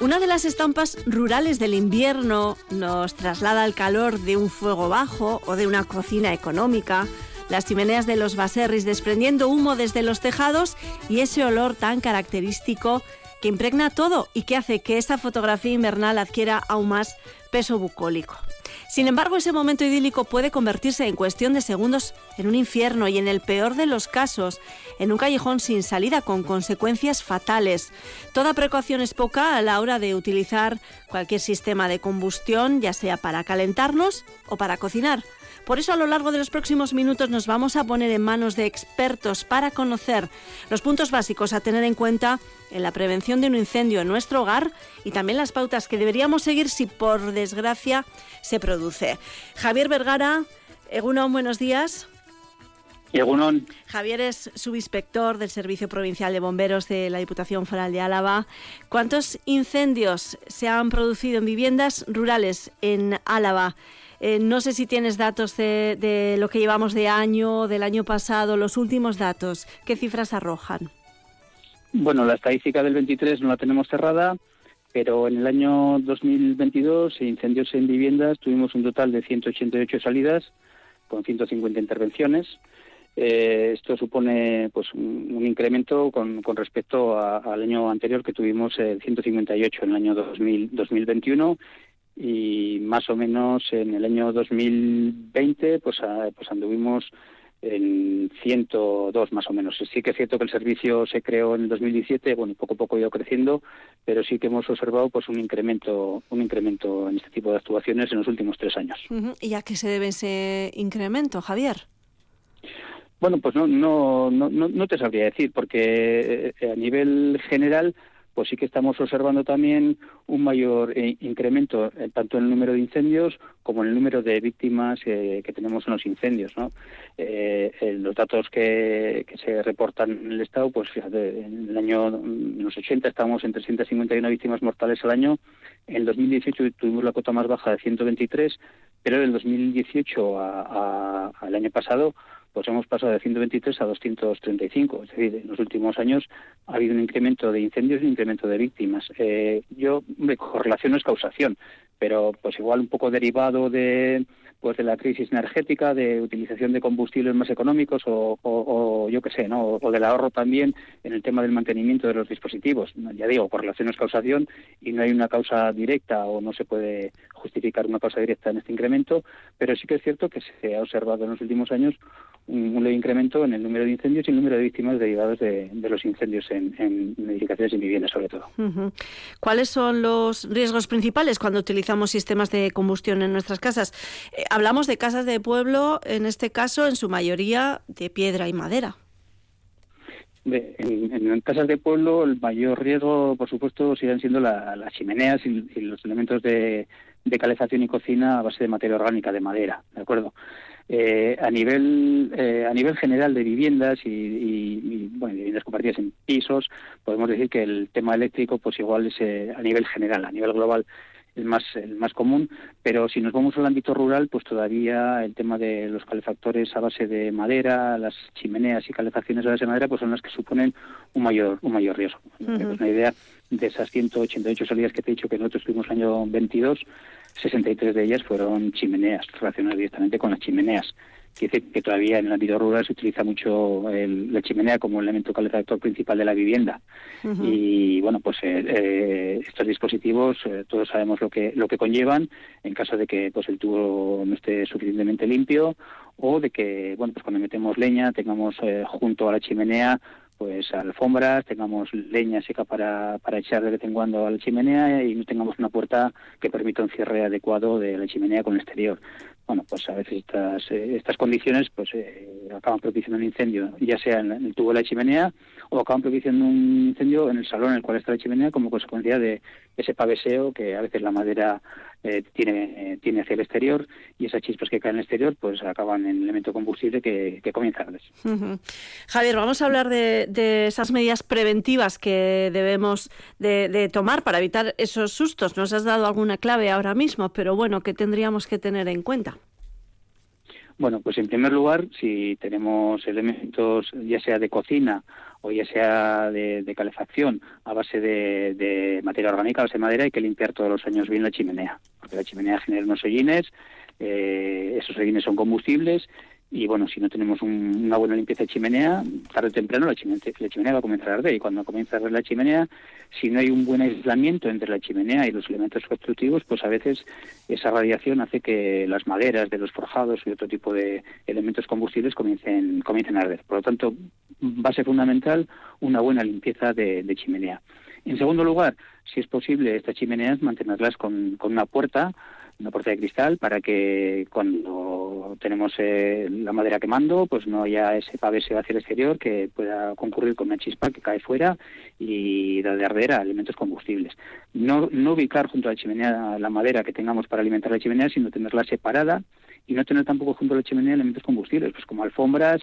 Una de las estampas rurales del invierno nos traslada al calor de un fuego bajo o de una cocina económica, las chimeneas de los baserris desprendiendo humo desde los tejados y ese olor tan característico que impregna todo y que hace que esta fotografía invernal adquiera aún más peso bucólico. Sin embargo, ese momento idílico puede convertirse en cuestión de segundos en un infierno y en el peor de los casos, en un callejón sin salida con consecuencias fatales. Toda precaución es poca a la hora de utilizar cualquier sistema de combustión, ya sea para calentarnos o para cocinar. Por eso a lo largo de los próximos minutos nos vamos a poner en manos de expertos para conocer los puntos básicos a tener en cuenta en la prevención de un incendio en nuestro hogar y también las pautas que deberíamos seguir si por desgracia se produce. Javier Vergara, Egunon, buenos días. Egunon. Javier es subinspector del Servicio Provincial de Bomberos de la Diputación Foral de Álava. ¿Cuántos incendios se han producido en viviendas rurales en Álava? Eh, no sé si tienes datos de, lo que llevamos de año, del año pasado, los últimos datos. ¿Qué cifras arrojan? Bueno, la estadística del 23 no la tenemos cerrada, pero en el año 2022, incendios en viviendas, tuvimos un total de 188 salidas con 150 intervenciones. Eh, esto supone pues un, incremento con, respecto al año anterior que tuvimos 158 en el año 2021 y más o menos en el año 2020 pues, pues anduvimos en 102 más o menos. Sí que es cierto que el servicio se creó en el 2017, bueno, poco a poco ha ido creciendo, pero sí que hemos observado pues un incremento, un incremento en este tipo de actuaciones en los últimos tres años. ¿Y a qué se debe ese incremento, Javier? Bueno, pues no, no, no, no te sabría decir, porque eh, a nivel general pues sí que estamos observando también un mayor eh, incremento eh, tanto en el número de incendios como en el número de víctimas eh, que tenemos en los incendios. los datos que, se reportan en el Estado, pues fíjate, en el año los 80 estábamos en 351 víctimas mortales al año, en el 2018 tuvimos la cota más baja de 123, pero del 2018 al año pasado pues hemos pasado de 123 a 235. Es decir, en los últimos años ha habido un incremento de incendios y un incremento de víctimas. Eh, yo, correlación no es causación, pero pues igual un poco derivado de pues de la crisis energética, de utilización de combustibles más económicos o, yo qué sé, ¿no? O, del ahorro también en el tema del mantenimiento de los dispositivos. Ya digo, correlación es causación y no hay una causa directa o no se puede justificar una causa directa en este incremento, pero sí que es cierto que se ha observado en los últimos años un, leve incremento en el número de incendios y el número de víctimas derivados de, los incendios en, edificaciones y viviendas, sobre todo. ¿Cuáles son los riesgos principales cuando utilizamos sistemas de combustión en nuestras casas? Eh, hablamos de casas de pueblo, en este caso, en su mayoría de piedra y madera. En, casas de pueblo el mayor riesgo, por supuesto, siguen siendo las chimeneas y, los elementos de, de calefacción y cocina a base de materia orgánica, de madera, ¿de acuerdo? Eh, a nivel eh, a nivel general de viviendas y, bueno, viviendas compartidas en pisos, podemos decir que el tema eléctrico, pues igual es eh, a nivel general, a nivel global el más el más común, pero si nos vamos al ámbito rural, pues todavía el tema de los calefactores a base de madera, las chimeneas y calefacciones a base de madera, pues son las que suponen un mayor un mayor riesgo. Una idea de esas 188 salidas que te he dicho que nosotros tuvimos el año 22 63 de ellas fueron chimeneas, relacionadas directamente con las chimeneas. Decir que todavía en el ámbito rural se utiliza mucho la chimenea como elemento calefactor principal de la vivienda. Y bueno, pues eh, eh, estos dispositivos eh, todos sabemos lo que lo que conllevan en caso de que pues el tubo no esté suficientemente limpio o de que bueno pues cuando metemos leña tengamos junto a la chimenea pues alfombras, tengamos leña seca para, para echar de vez en cuando a la chimenea y no tengamos una puerta que permita un cierre adecuado de la chimenea con el exterior. Bueno, pues a veces estas, eh, estas condiciones pues eh, acaban propiciando un incendio, ya sea en el tubo de la chimenea o acaban propiciando un incendio en el salón en el cual está la chimenea como consecuencia de ese paveseo que a veces la madera eh, tiene, eh, tiene hacia el exterior y esas chispas que caen en el exterior pues acaban en el elemento combustible que, comienza a. Javier, vamos a hablar de, esas medidas preventivas que debemos de, tomar para evitar esos sustos. Nos has dado alguna clave ahora mismo, pero bueno, ¿qué tendríamos que tener en cuenta? Bueno, pues en primer lugar, si tenemos elementos ya sea de cocina o ya sea de, calefacción a base de, materia orgánica, a base de madera, hay que limpiar todos los años bien la chimenea, porque la chimenea genera unos hollines, eh, esos hollines son combustibles y bueno, si no tenemos una buena limpieza de chimenea, tarde o temprano la chimenea, la chimenea va a comenzar a arder. Y cuando comienza a arder la chimenea, si no hay un buen aislamiento entre la chimenea y los elementos constructivos, pues a veces esa radiación hace que las maderas de los forjados y otro tipo de elementos combustibles comiencen, comiencen a arder. Por lo tanto, base fundamental, una buena limpieza de, de chimenea. En segundo lugar, si es posible, estas chimeneas mantenerlas con, con una puerta una puerta de cristal para que cuando tenemos eh, la madera quemando, pues no haya ese paveseo hacia el exterior que pueda concurrir con una chispa que cae fuera y da de arder a elementos combustibles. No, no ubicar junto a la chimenea la madera que tengamos para alimentar la chimenea, sino tenerla separada y no tener tampoco junto a la chimenea elementos combustibles, pues como alfombras,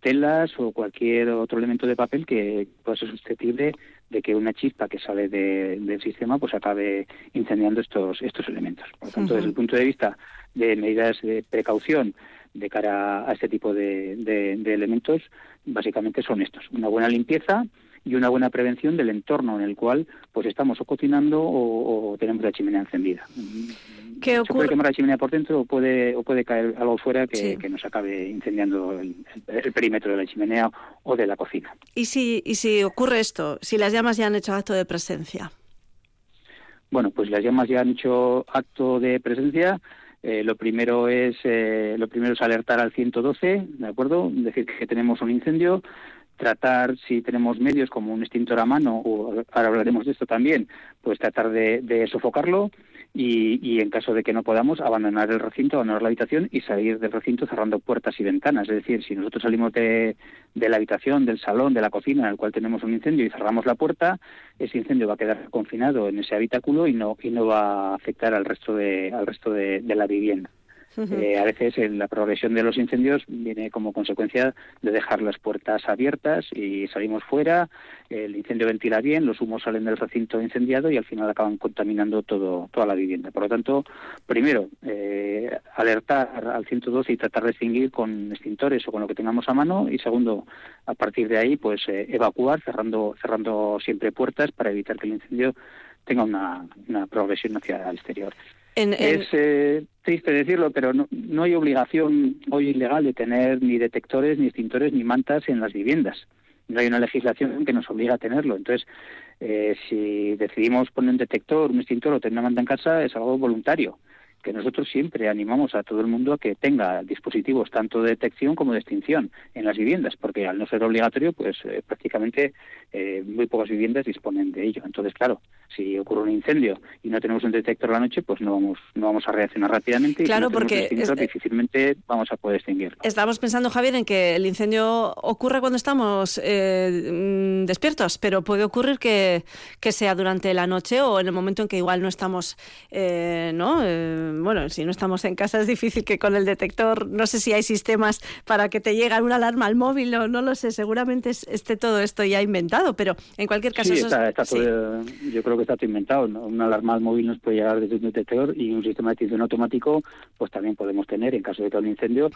telas o cualquier otro elemento de papel que pueda ser susceptible de que una chispa que sale del sistema pues acabe incendiando estos estos elementos. Por lo tanto, desde el punto de vista de medidas de precaución de cara a este tipo de, de elementos, básicamente son estos. Una buena limpieza, y una buena prevención del entorno en el cual pues estamos o cocinando o, tenemos la chimenea encendida. ¿Qué ocurre? Se puede quemar la chimenea por dentro o puede, o puede caer algo fuera que, nos acabe incendiando el, perímetro de la chimenea o de la cocina. ¿Y si, ¿Y si ocurre esto? Si las llamas ya han hecho acto de presencia. Bueno, pues las llamas ya han hecho acto de presencia. Eh, lo primero es eh, lo primero es alertar al 112, ¿de acuerdo? Decir que tenemos un incendio, tratar, si tenemos medios como un extintor a mano, o ahora hablaremos de esto también, pues tratar de, sofocarlo y, en caso de que no podamos, abandonar el recinto, abandonar la habitación y salir del recinto cerrando puertas y ventanas. Es decir, si nosotros salimos de, la habitación, del salón, de la cocina en el cual tenemos un incendio y cerramos la puerta, ese incendio va a quedar confinado en ese habitáculo y no, y no va a afectar al resto de, al resto de la vivienda. Eh, a veces la progresión de los incendios viene como consecuencia de dejar las puertas abiertas y salimos fuera, el incendio ventila bien, los humos salen del recinto incendiado y al final acaban contaminando todo, toda la vivienda. Por lo tanto, primero, eh, alertar al 112 y tratar de extinguir con extintores o con lo que tengamos a mano y segundo, a partir de ahí, pues eh, evacuar cerrando, cerrando siempre puertas para evitar que el incendio tenga una, una progresión hacia el exterior. Es eh, triste decirlo, pero no, hay obligación hoy ilegal de tener ni detectores, ni extintores, ni mantas en las viviendas. No hay una legislación que nos obliga a tenerlo. Entonces, eh, si decidimos poner un detector, un extintor o tener una manta en casa, es algo voluntario que nosotros siempre animamos a todo el mundo a que tenga dispositivos tanto de detección como de extinción en las viviendas, porque al no ser obligatorio, pues eh, prácticamente eh, muy pocas viviendas disponen de ello. Entonces, claro, si ocurre un incendio y no tenemos un detector la noche, pues no vamos no vamos a reaccionar rápidamente. Claro, y porque difícilmente vamos a poder extinguirlo. Estamos pensando, Javier, en que el incendio ocurre cuando estamos eh, mm, despiertos, pero puede ocurrir que, que, sea durante la noche o en el momento en que igual no estamos, ¿no? bueno, si no estamos en casa es difícil que con el detector, no sé si hay sistemas para que te llegue una alarma al móvil, no, no lo sé, seguramente esté todo esto ya inventado, pero en cualquier caso... Sí, está, yo creo que está todo inventado. ¿no? Una alarma al móvil nos puede llegar desde un detector y un sistema de extinción automático pues también podemos tener en caso de que haya un incendio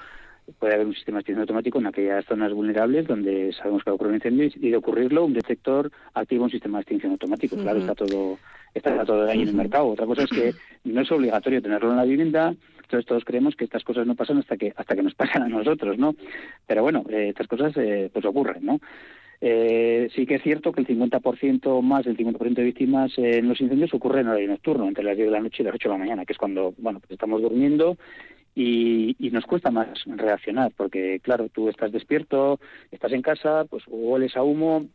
puede haber un sistema de extinción automático en aquellas zonas vulnerables donde sabemos que va a ocurrir un incendio y de ocurrirlo un detector activa un sistema de extinción automático. Claro, está todo está todo ahí en el mercado. Otra cosa es que no es obligatorio tenerlo en la vivienda, entonces todos creemos que estas cosas no pasan hasta que hasta que nos pasan a nosotros, ¿no? Pero bueno, eh, estas cosas eh, pues ocurren, ¿no? Eh, sí que es cierto que el 50% más del 50% de víctimas en los incendios ocurren en horario nocturno, entre las 10 de la noche y las 8 de la mañana, que es cuando, bueno, pues estamos durmiendo y, nos cuesta más reaccionar porque claro tú estás despierto estás en casa pues o hueles a humo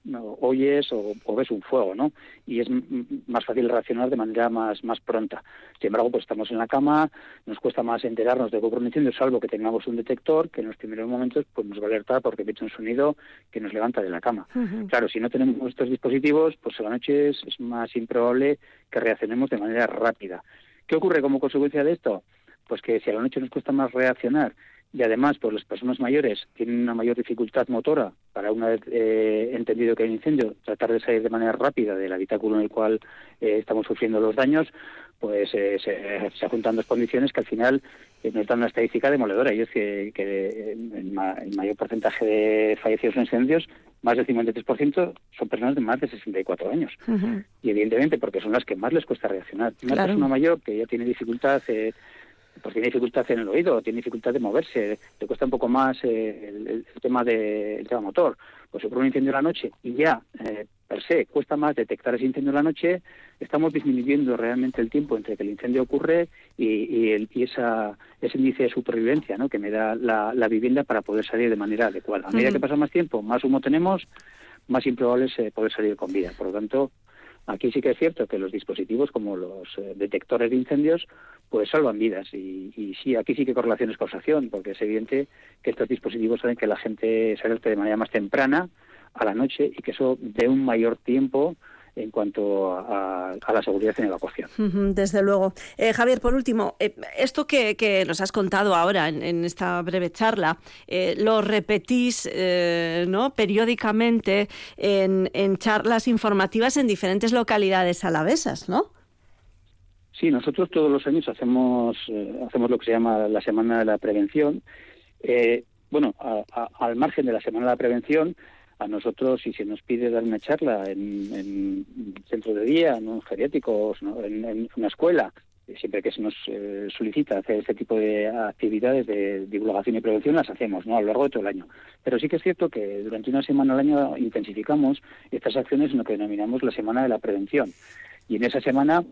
oyes o, ves un fuego no y es más fácil reaccionar de manera más más pronta. Sin embargo pues estamos en la cama nos cuesta más enterarnos de que ocurre un incendio salvo que tengamos un detector que en los primeros momentos pues nos va a alertar porque emite un sonido que nos levanta de la cama. Claro si no tenemos estos dispositivos pues a la noche es más improbable que reaccionemos de manera rápida. ¿Qué ocurre como consecuencia de esto? Pues que si a la noche nos cuesta más reaccionar y además pues las personas mayores tienen una mayor dificultad motora para una vez eh, entendido que hay un incendio tratar de salir de manera rápida del habitáculo en el cual eh, estamos sufriendo los daños pues eh, se, se, juntan dos condiciones que al final nos dan una estadística demoledora. Y es que, que el, mayor porcentaje de fallecidos en incendios más del 53% son personas de más de 64 años. Y evidentemente porque son las que más les cuesta reaccionar. Una persona mayor que ya tiene dificultad eh, pues tiene dificultad en el oído, tiene dificultad de moverse, le cuesta un poco más eh, el, tema de, el tema motor. Pues se un incendio en la noche y ya, eh, per se, cuesta más detectar ese incendio en la noche, estamos disminuyendo realmente el tiempo entre que el incendio ocurre y, el, y esa, ese índice de supervivencia ¿no? que me da la, vivienda para poder salir de manera adecuada. A medida que pasa más tiempo, más humo tenemos, más improbable es poder salir con vida. Por lo tanto, Aquí sí que es cierto que los dispositivos como los eh, detectores de incendios pues salvan vidas. Y, sí, aquí sí que correlación es causación, porque es evidente que estos dispositivos hacen que la gente se alerte de manera más temprana a la noche y que eso dé un mayor tiempo en cuanto a, la seguridad en evacuación. Desde luego. Eh, Javier, por último, eh, esto que, nos has contado ahora en, esta breve charla, eh, lo repetís ¿no? periódicamente en, charlas informativas en diferentes localidades alavesas, ¿no? Sí, nosotros todos los años hacemos, hacemos lo que se llama la Semana de la Prevención. bueno, al margen de la Semana de la Prevención, a nosotros, si se nos pide dar una charla en, en centro de día, ¿no? en geriátricos, en, una escuela, siempre que se nos eh, solicita hacer este tipo de actividades de divulgación y prevención, las hacemos ¿no? a lo largo de todo el año. Pero sí que es cierto que durante una semana al año intensificamos estas acciones en lo que denominamos la Semana de la Prevención. Y en esa semana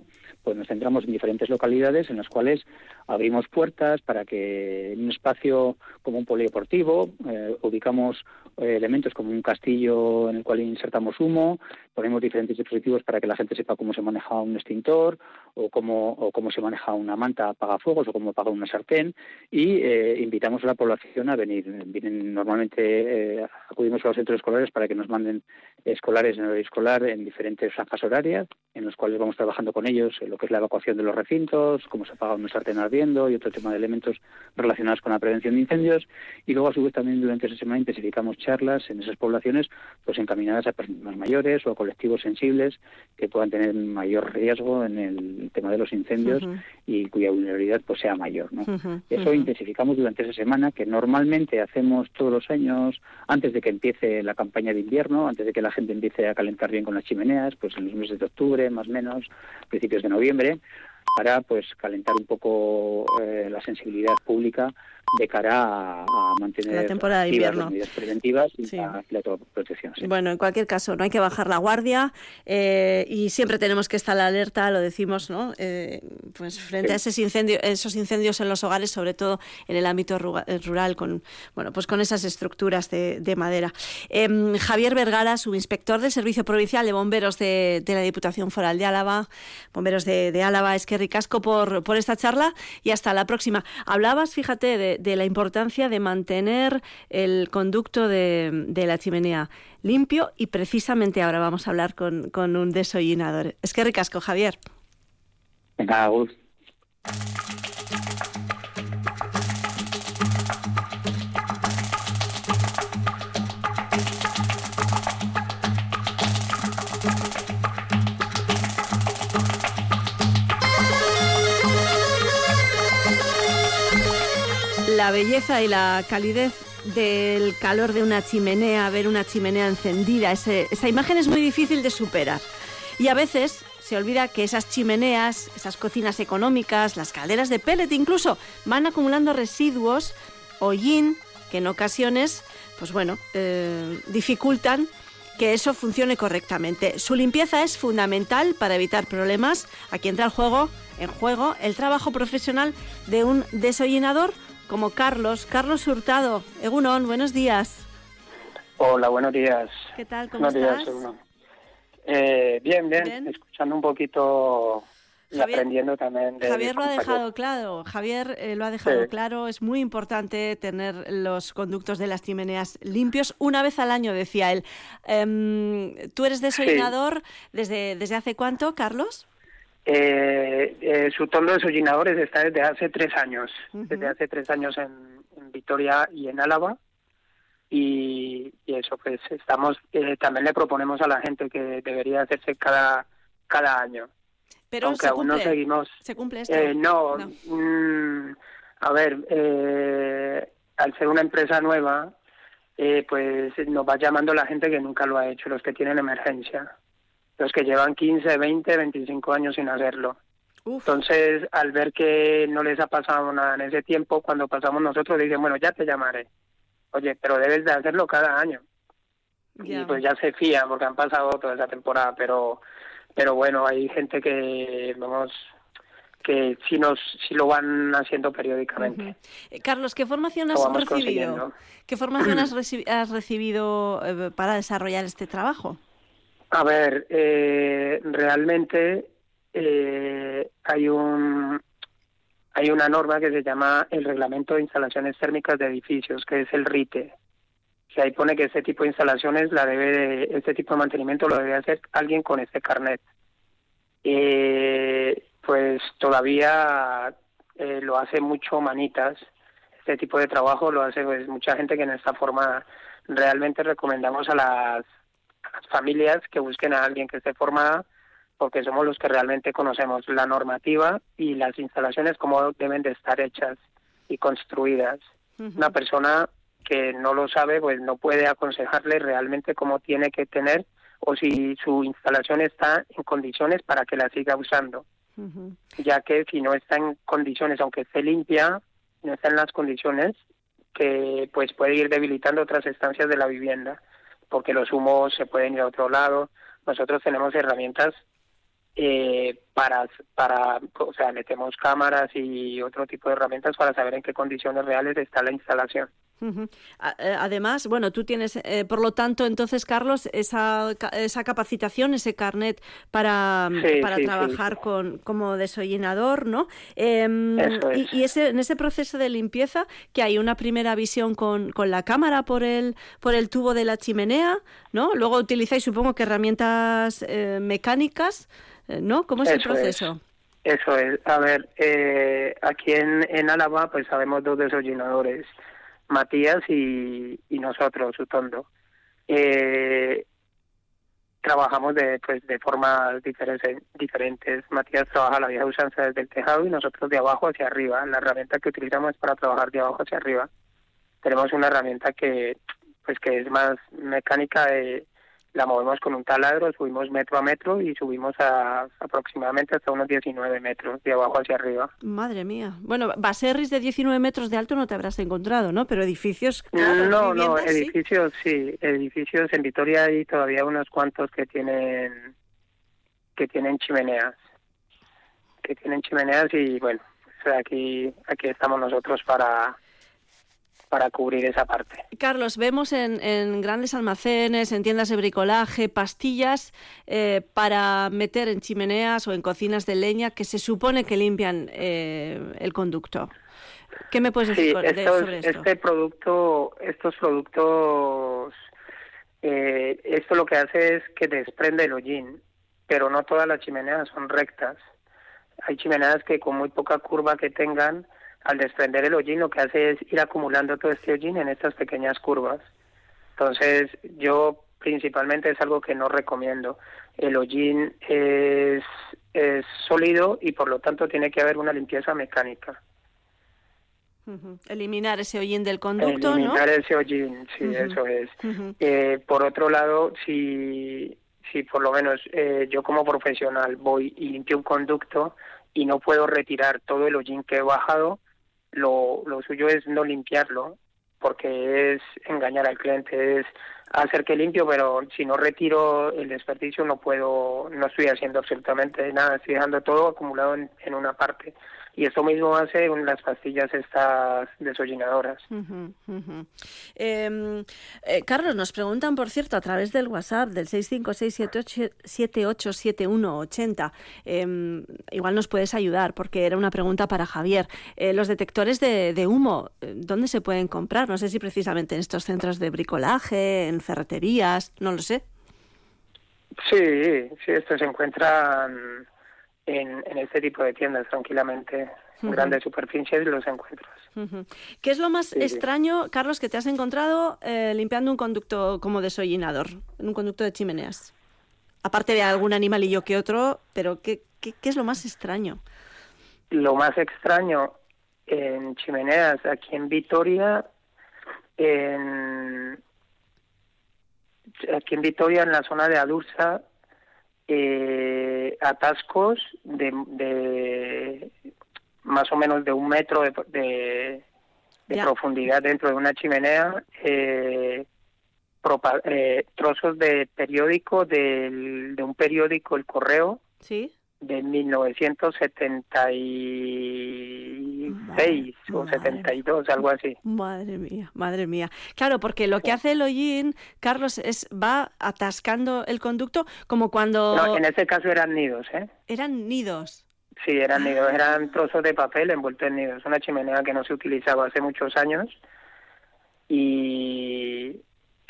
pues nos centramos en diferentes localidades en las cuales abrimos puertas para que en un espacio como un polideportivo eh, ubicamos eh, elementos como un castillo en el cual insertamos humo, ponemos diferentes dispositivos para que la gente sepa cómo se maneja un extintor o cómo, o cómo se maneja una manta apagafuegos o cómo apaga una sartén y eh, invitamos a la población a venir. Vienen normalmente, acudimos a los centros escolares para que nos manden escolares en horario escolar en diferentes franjas horarias en los cuales vamos trabajando con ellos lo que es la evacuación de los recintos, cómo se apaga una sartén ardiendo y otro tema de elementos relacionados con la prevención de incendios. Y luego, a su vez, también durante esa semana intensificamos charlas en esas poblaciones pues encaminadas a personas mayores o a colectivos sensibles que puedan tener mayor riesgo en el tema de los incendios y cuya vulnerabilidad pues sea mayor. ¿no? Eso intensificamos durante esa semana que normalmente hacemos todos los años antes de que empiece la campaña de invierno, antes de que la gente empiece a calentar bien con las chimeneas, pues en los meses de octubre más o menos, principios de noviembre noviembre para pues calentar un poco eh, la sensibilidad pública de cara a, mantener la temporada de invierno. las medidas preventivas y la, protección. Bueno, en cualquier caso, no hay que bajar la guardia eh, y siempre tenemos que estar alerta, lo decimos, ¿no? Eh, pues frente a esos incendios, esos incendios en los hogares, sobre todo en el ámbito rural, con bueno, pues con esas estructuras de, madera. Em, Javier Vergara, subinspector del Servicio Provincial de Bomberos de, la Diputación Foral de Álava, Bomberos de, Álava, es que ricasco por, por esta charla y hasta la próxima. Hablabas, fíjate, de de la importancia de mantener el conducto de, la chimenea limpio y precisamente ahora vamos a hablar con, un desollinador. Es que ricasco, Javier. Venga, la belleza y la calidez del calor de una chimenea, ver una chimenea encendida, esa imagen es muy difícil de superar. Y a veces se olvida que esas chimeneas, esas cocinas económicas, las calderas de pellet incluso, van acumulando residuos, hollín, que en ocasiones, pues bueno, eh, dificultan que eso funcione correctamente. Su limpieza es fundamental para evitar problemas. Aquí entra el juego, en juego el trabajo profesional de un desollinador como Carlos. Carlos Hurtado, Egunon, buenos días. Hola, buenos días. ¿Qué tal? ¿Cómo estás? Eh, bien, bien, escuchando un poquito y aprendiendo también de Javier lo ha dejado claro, Javier eh, lo ha dejado claro, es muy importante tener los conductos de las chimeneas limpios una vez al año, decía él. Em, ¿Tú eres desollinador desde, desde hace cuánto, Carlos? Eh, eh, su tono de sollinadores está desde hace tres años, desde hace tres años en, en Vitoria y en Álava. Y, eso, pues estamos, eh, también le proponemos a la gente que debería hacerse cada, cada año. Pero aunque aún no seguimos. ¿Se cumple esto? Eh, no, mm, a ver, eh, al ser una empresa nueva, eh, pues nos va llamando la gente que nunca lo ha hecho, los que tienen emergencia, los que llevan 15, 20, 25 años sin hacerlo. Entonces, al ver que no les ha pasado nada en ese tiempo, cuando pasamos nosotros dicen, bueno, ya te llamaré. Oye, pero debes de hacerlo cada año. Y pues ya se fía porque han pasado toda esa temporada, pero pero bueno, hay gente que vamos que si nos si lo van haciendo periódicamente. Eh, Carlos, ¿qué formación has recibido? ¿Qué formación has, has recibido eh, para desarrollar este trabajo? A ver, eh, realmente eh, hay un hay una norma que se llama el Reglamento de Instalaciones Térmicas de Edificios, que es el RITE. Que ahí pone que este tipo de instalaciones la debe de, este tipo de mantenimiento lo debe hacer alguien con este carnet. Eh, pues todavía eh, lo hace mucho manitas. Este tipo de trabajo lo hace pues, mucha gente que en esta forma realmente recomendamos a las familias que busquen a alguien que esté formada porque somos los que realmente conocemos la normativa y las instalaciones cómo deben de estar hechas y construidas. Una persona que no lo sabe, pues no puede aconsejarle realmente cómo tiene que tener o si su instalación está en condiciones para que la siga usando. Ya que si no está en condiciones, aunque esté limpia, no está en las condiciones, que pues puede ir debilitando otras estancias de la vivienda, porque los humos se pueden ir a otro lado. Nosotros tenemos herramientas eh, para, para, o sea, metemos cámaras y otro tipo de herramientas para saber en qué condiciones reales está la instalación. Eh, además, bueno, tú tienes, eh, por lo tanto, entonces, Carlos, esa, esa capacitación, ese carnet para, para trabajar Con, como desollinador, ¿no? Em, y, ese, en ese proceso de limpieza, que hay una primera visión con, con la cámara por el, por el tubo de la chimenea, ¿no? Luego utilizáis, supongo que herramientas eh, mecánicas, ¿no? ¿Cómo es el proceso? Eso es. A ver, aquí en, en Álava, pues sabemos dos desollinadores. Matías y, nosotros, Utondo. Eh, trabajamos de pues de formas diferentes, diferentes. Matías trabaja la vieja usanza desde el tejado y nosotros de abajo hacia arriba. La herramienta que utilizamos es para trabajar de abajo hacia arriba. Tenemos una herramienta que pues que es más mecánica de la movemos con un taladro, subimos metro a metro y subimos a aproximadamente hasta unos 19 metros de abajo hacia arriba. Madre mía. Bueno, baserris de 19 metros de alto no te habrás encontrado, ¿no? Pero edificios. no, no, edificios sí. Edificios en Vitoria hay todavía unos cuantos que tienen que tienen chimeneas. Que tienen chimeneas y bueno, aquí aquí estamos nosotros para para cubrir esa parte. Carlos, vemos en, grandes almacenes, en tiendas de bricolaje, pastillas eh, para meter en chimeneas o en cocinas de leña que se supone que limpian eh, el conducto. ¿Qué me puedes decir sobre esto? Este producto, estos productos, eh, esto lo que hace es que desprende el hollín, pero no todas las chimeneas son rectas. Hay chimeneas que con muy poca curva que tengan, al desprender el hollín lo que hace es ir acumulando todo este hollín en estas pequeñas curvas. Entonces yo principalmente es algo que no recomiendo. El hollín es, es sólido y por lo tanto tiene que haber una limpieza mecánica. Eliminar ese hollín del conducto, Eliminar ese hollín, sí, eso es. eh, por otro lado, si, si por lo menos eh, yo como profesional voy y limpio un conducto y no puedo retirar todo el hollín que he bajado, lo, lo suyo es no limpiarlo, porque es engañar al cliente, es hacer que limpio, pero si no retiro el desperdicio no puedo, no estoy haciendo absolutamente nada, estoy dejando todo acumulado en, en una parte. Y esto mismo hace las pastillas estas desollinadoras. Em, eh, Carlos, nos preguntan, por cierto, a través del WhatsApp del 656-787180. Eh, igual nos puedes ayudar, porque era una pregunta para Javier. Eh, los detectores de, de, humo, eh, ¿dónde se pueden comprar? No sé si precisamente en estos centros de bricolaje, en ferreterías, no lo sé. Sí, sí, estos se encuentran en, en este tipo de tiendas tranquilamente. En grandes superficies los encuentras. ¿Qué es lo más extraño, Carlos, que te has encontrado eh, limpiando un conducto como desollinador, en un conducto de chimeneas? Aparte de algún animalillo que otro, pero ¿qué, qué, qué es lo más extraño? Lo más extraño en chimeneas aquí en Vitoria, en, aquí en Vitoria, en la zona de Adurza, eh, atascos de, de, más o menos de un metro de, de, profundidad dentro de una chimenea, eh, eh, trozos de periódico del, de un periódico El Correo ¿Sí? De 1976 o 72, algo así. Madre mía, madre mía. Claro, porque lo que hace el hollín, Carlos, es va atascando el conducto como cuando... No, en ese caso eran nidos, ¿eh? Eran nidos. Sí, eran nidos, eran trozos de papel envueltos en nidos. Una chimenea que no se utilizaba hace muchos años y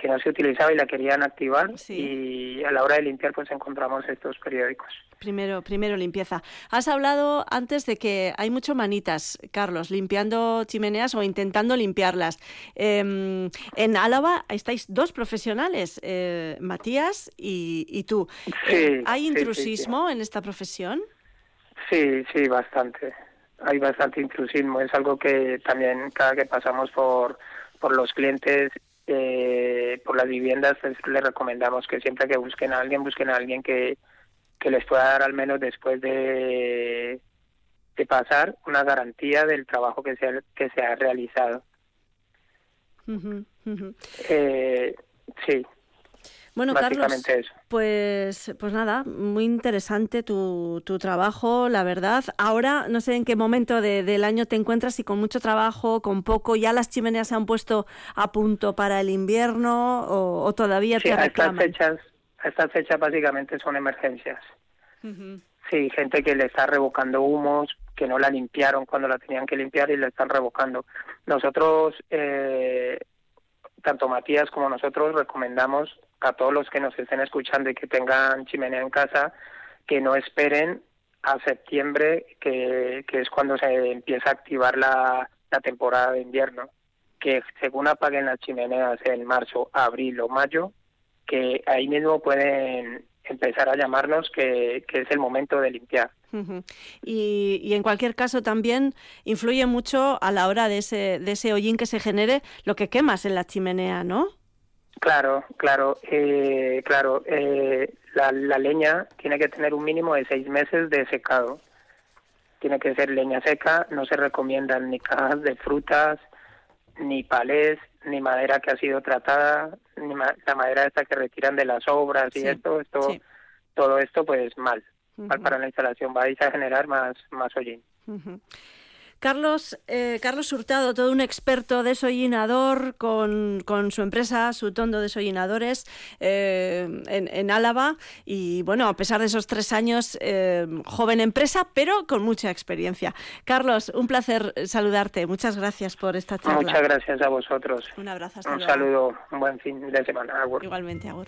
que no se utilizaba y la querían activar y a la hora de limpiar pues encontramos estos periódicos. Primero, primero limpieza. Has hablado antes de que hay mucho manitas, Carlos, limpiando chimeneas o intentando limpiarlas. Em, en Álava estáis dos profesionales, eh, Matías y, tú. Eh, ¿Hay intrusismo en esta profesión? Sí, sí, bastante. Hay bastante intrusismo. Es algo que también cada que pasamos por, por los clientes eh, por las viviendas pues, les recomendamos que siempre que busquen a alguien, busquen a alguien que, que les pueda dar al menos después de, de pasar una garantía del trabajo que se ha, que se ha realizado. Eh, sí, bueno, Carlos, pues, pues nada, muy interesante tu, tu trabajo, la verdad. Ahora no sé en qué momento del año te encuentras, si con mucho trabajo, con poco, ya las chimeneas se han puesto a punto para el invierno o, todavía te reclaman. Estas fechas, estas fechas básicamente son emergencias. Sí, gente que le está revocando humos, que no la limpiaron cuando la tenían que limpiar y la están revocando. Nosotros, eh, tanto Matías como nosotros, recomendamos a todos los que nos estén escuchando y que tengan chimenea en casa, que no esperen a septiembre, que, que es cuando se empieza a activar la, la temporada de invierno, que según apaguen las chimeneas en marzo, abril o mayo, que ahí mismo pueden empezar a llamarnos que, que es el momento de limpiar. Y, y, en cualquier caso también influye mucho a la hora de ese, de ese hollín que se genere lo que quemas en la chimenea, ¿no? Claro, claro, eh, claro. Eh, la, la leña tiene que tener un mínimo de seis meses de secado. Tiene que ser leña seca. No se recomiendan ni cajas de frutas, ni palés, ni madera que ha sido tratada, ni la madera esta que retiran de las obras y esto, esto, todo esto pues mal, para la instalación. Va a generar más, más hollín. Carlos, eh, Carlos Hurtado, todo un experto desollinador con, con su empresa, su tondo desollinadores eh, en, en, Álava. Y bueno, a pesar de esos tres años, eh, joven empresa, pero con mucha experiencia. Carlos, un placer saludarte. Muchas gracias por esta charla. Muchas gracias a vosotros. Un abrazo. un saludo, un buen fin de semana. Igualmente, Agur.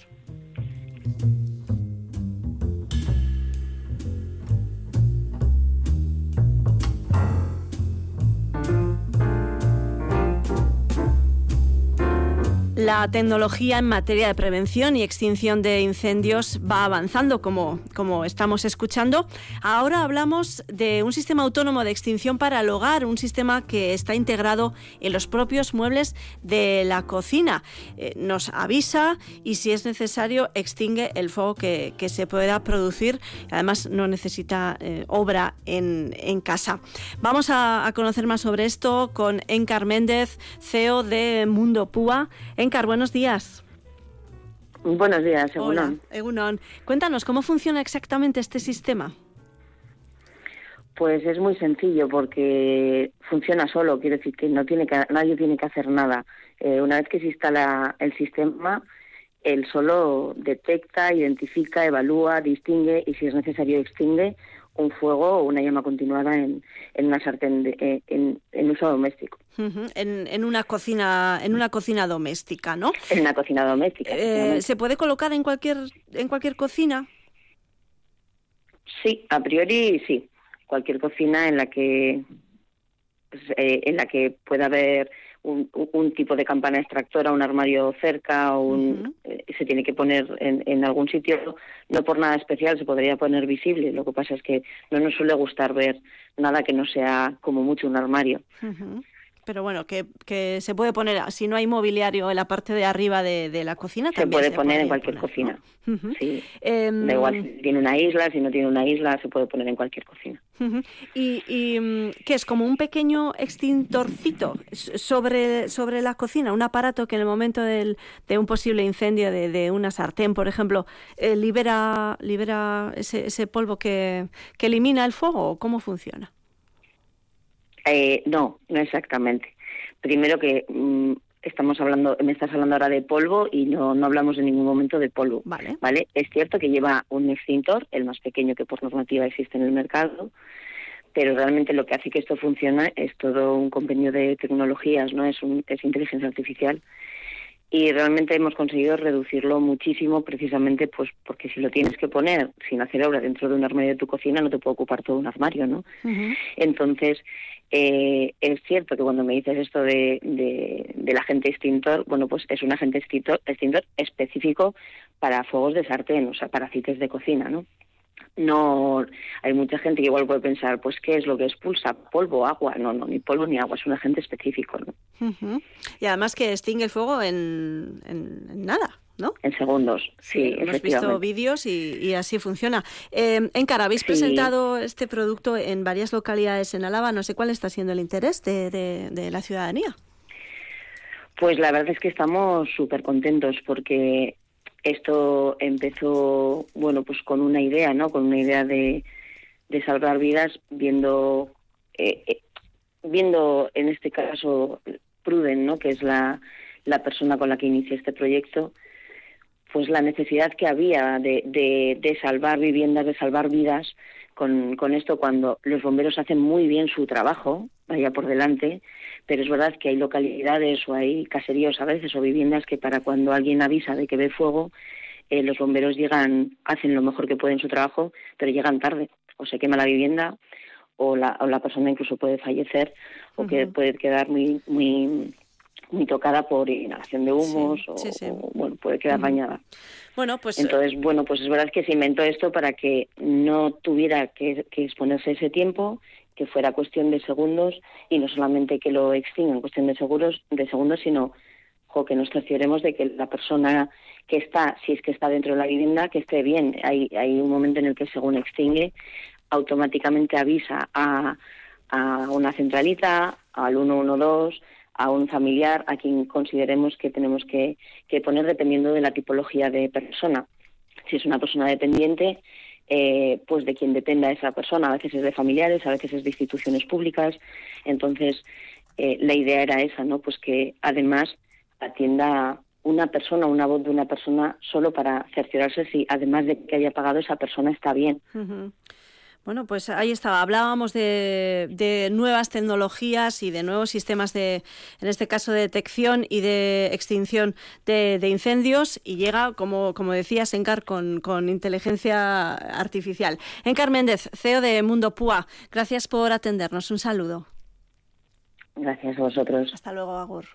La tecnología en materia de prevención y extinción de incendios va avanzando, como, como estamos escuchando. Ahora hablamos de un sistema autónomo de extinción para el hogar, un sistema que está integrado en los propios muebles de la cocina. Eh, nos avisa y si es necesario extingue el fuego que, se pueda producir. Además no necesita eh, obra en, en, casa. Vamos a, conocer más sobre esto con Encar Méndez, CEO de Mundo Púa. Buenos días. Buenos días, Egunon. Hola, Egunon. Cuéntanos, ¿cómo funciona exactamente este sistema? Pues es muy sencillo porque funciona solo, quiero decir que no tiene que, nadie tiene que hacer nada. Eh, una vez que se instala el sistema, él solo detecta, identifica, evalúa, distingue y si es necesario extingue un fuego o una llama continuada en, en una sartén de, eh, en, en, uso doméstico. En, en, una cocina en una cocina doméstica, ¿no? En una cocina doméstica. Eh, ¿Se puede colocar en cualquier en cualquier cocina? Sí, a priori sí. Cualquier cocina en la que pues, eh, en la que pueda haber un, tipo de campana extractora, un armario cerca, o eh, se tiene que poner en, algún sitio, no por nada especial, se podría poner visible. Lo que pasa es que no nos suele gustar ver nada que no sea como mucho un armario pero bueno, que, que, se puede poner, si no hay mobiliario en la parte de arriba de, la cocina, se puede poner en cualquier cocina. sí. Em, da igual si tiene una isla, si no tiene una isla, se puede poner en cualquier cocina. ¿Y, y mm, qué es? Como un pequeño extintorcito sobre, sobre la cocina, un aparato que en el momento del, de un posible incendio de, de una sartén, por ejemplo, eh, libera, libera ese, ese polvo que, que elimina el fuego, ¿cómo funciona? Eh, no, no exactamente. Primero que mm, estamos hablando, me estás hablando ahora de polvo y no, no hablamos en ningún momento de polvo. Vale. ¿vale? Es cierto que lleva un extintor, el más pequeño que por normativa existe en el mercado, pero realmente lo que hace que esto funcione es todo un compendio de tecnologías, no es, un, es inteligencia artificial y realmente hemos conseguido reducirlo muchísimo precisamente pues porque si lo tienes que poner sin hacer obra dentro de un armario de tu cocina no te puede ocupar todo un armario no entonces eh, es cierto que cuando me dices esto de, de, del agente extintor bueno pues es un agente extintor, extintor específico para fuegos de sartén o sea para aceites de cocina no no hay mucha gente que igual puede pensar pues qué es lo que expulsa polvo agua no no ni polvo ni agua es un agente específico no y además que extingue el fuego en, en, nada ¿no? En segundos, sí. hemos visto vídeos y, así funciona. Eh, Encara, habéis presentado este producto en varias localidades en Álava. No sé cuál está siendo el interés de, de, de la ciudadanía. Pues la verdad es que estamos súper contentos porque esto empezó, bueno, pues con una idea, ¿no? Con una idea de, de salvar vidas, viendo, eh, eh, viendo en este caso Pruden, ¿no? Que es la, la persona con la que inicié este proyecto, pues la necesidad que había de, de, de salvar viviendas, de salvar vidas, con, con esto cuando los bomberos hacen muy bien su trabajo, vaya por delante, pero es verdad que hay localidades o hay caseríos a veces o viviendas que para cuando alguien avisa de que ve fuego, eh, los bomberos llegan, hacen lo mejor que pueden su trabajo, pero llegan tarde, o se quema la vivienda o la, o la persona incluso puede fallecer o que puede quedar muy muy muy tocada por inhalación de humos o, bueno puede quedar bañada. Bueno pues entonces bueno pues es verdad que se inventó esto para que no tuviera que, que exponerse ese tiempo que fuera cuestión de segundos y no solamente que lo extinga en cuestión de seguros de segundos sino que nos cercioremos de que la persona que está si es que está dentro de la vivienda que esté bien. Hay hay un momento en el que según extingue automáticamente avisa a, a una centralita al 112 a un familiar a quien consideremos que tenemos que, que poner dependiendo de la tipología de persona. Si es una persona dependiente eh, pues de quien dependa esa persona. A veces es de familiares, a veces es de instituciones públicas. Entonces, eh, la idea era esa, ¿no? Pues que además atienda una persona, una voz de una persona, solo para cerciorarse si, además de que haya pagado, esa persona está bien. Bueno, pues ahí estaba. Hablábamos de, nuevas tecnologías y de nuevos sistemas de, en este caso, de detección y de extinción de, incendios y llega, como, como decía Sencar, con, con inteligencia artificial. Encar Méndez, CEO de Mundo Púa, gracias por atendernos. Un saludo. Gracias a vosotros. Hasta luego, Agur.